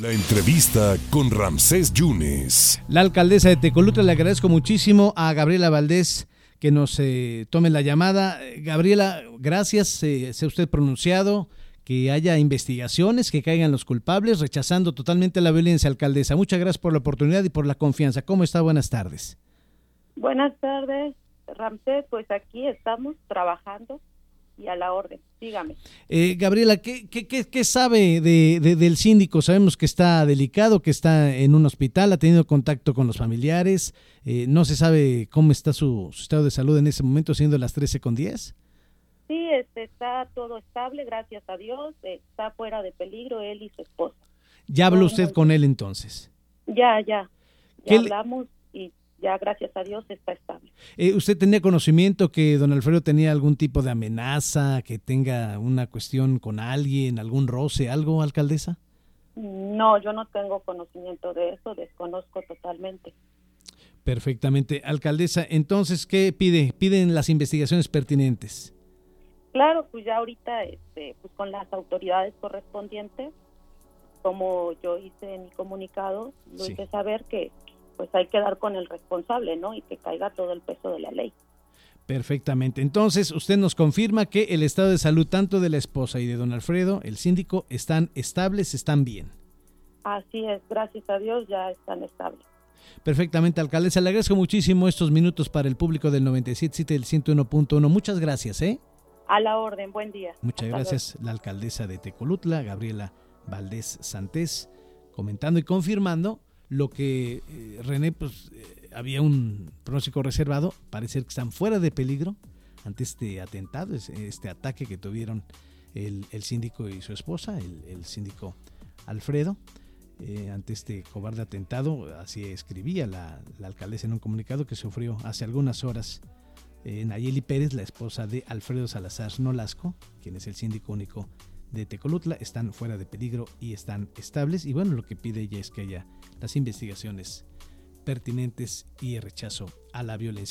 La entrevista con Ramsés Yunes. La alcaldesa de Tecolutla le agradezco muchísimo a Gabriela Valdés que nos eh, tome la llamada. Gabriela, gracias, eh, sea usted pronunciado, que haya investigaciones, que caigan los culpables, rechazando totalmente la violencia, alcaldesa. Muchas gracias por la oportunidad y por la confianza. ¿Cómo está? Buenas tardes. Buenas tardes, Ramsés. Pues aquí estamos trabajando y a la orden. Dígame. Eh, Gabriela, ¿qué, qué, qué, sabe de, del síndico? Sabemos que está delicado, que está en un hospital, ha tenido contacto con los familiares. Eh, ¿No se sabe cómo está su, estado de salud en ese momento, siendo las 13 con 10? Sí, este, está todo estable, gracias a Dios. Está fuera de peligro él y su esposa. ¿Ya habló usted con él entonces? Ya, ya. Ya hablamos y ya gracias a Dios está estable. Eh, ¿Usted tenía conocimiento que don Alfredo tenía algún tipo de amenaza, que tenga una cuestión con alguien, algún roce, algo, alcaldesa? No, yo no tengo conocimiento de eso, desconozco totalmente. Perfectamente. Alcaldesa, entonces, ¿qué pide? Piden las investigaciones pertinentes. Claro, pues ya ahorita este, pues con las autoridades correspondientes, como yo hice en mi comunicado, lo hice saber que pues hay que dar con el responsable, ¿no? Y que caiga todo el peso de la ley. Perfectamente. Entonces, usted nos confirma que el estado de salud tanto de la esposa y de don Alfredo, el síndico, están estables, están bien. Así es, gracias a Dios ya están estables. Perfectamente, alcaldesa. Le agradezco muchísimo estos minutos para el público del 97.7 del 101.1. Muchas gracias, ¿eh? A la orden, buen día. Muchas gracias, la alcaldesa de Tecolutla, Gabriela Valdés Santés, comentando y confirmando lo que eh, René, pues eh, había un pronóstico reservado, parece que están fuera de peligro ante este atentado, este ataque que tuvieron el, síndico y su esposa, el, síndico Alfredo, eh, ante este cobarde atentado, así escribía la, alcaldesa en un comunicado que sufrió hace algunas horas Nayeli Pérez, la esposa de Alfredo Salazar Nolasco, quien es el síndico único de Tecolutla están fuera de peligro y están estables. Y bueno, lo que pide ella es que haya las investigaciones pertinentes y el rechazo a la violencia.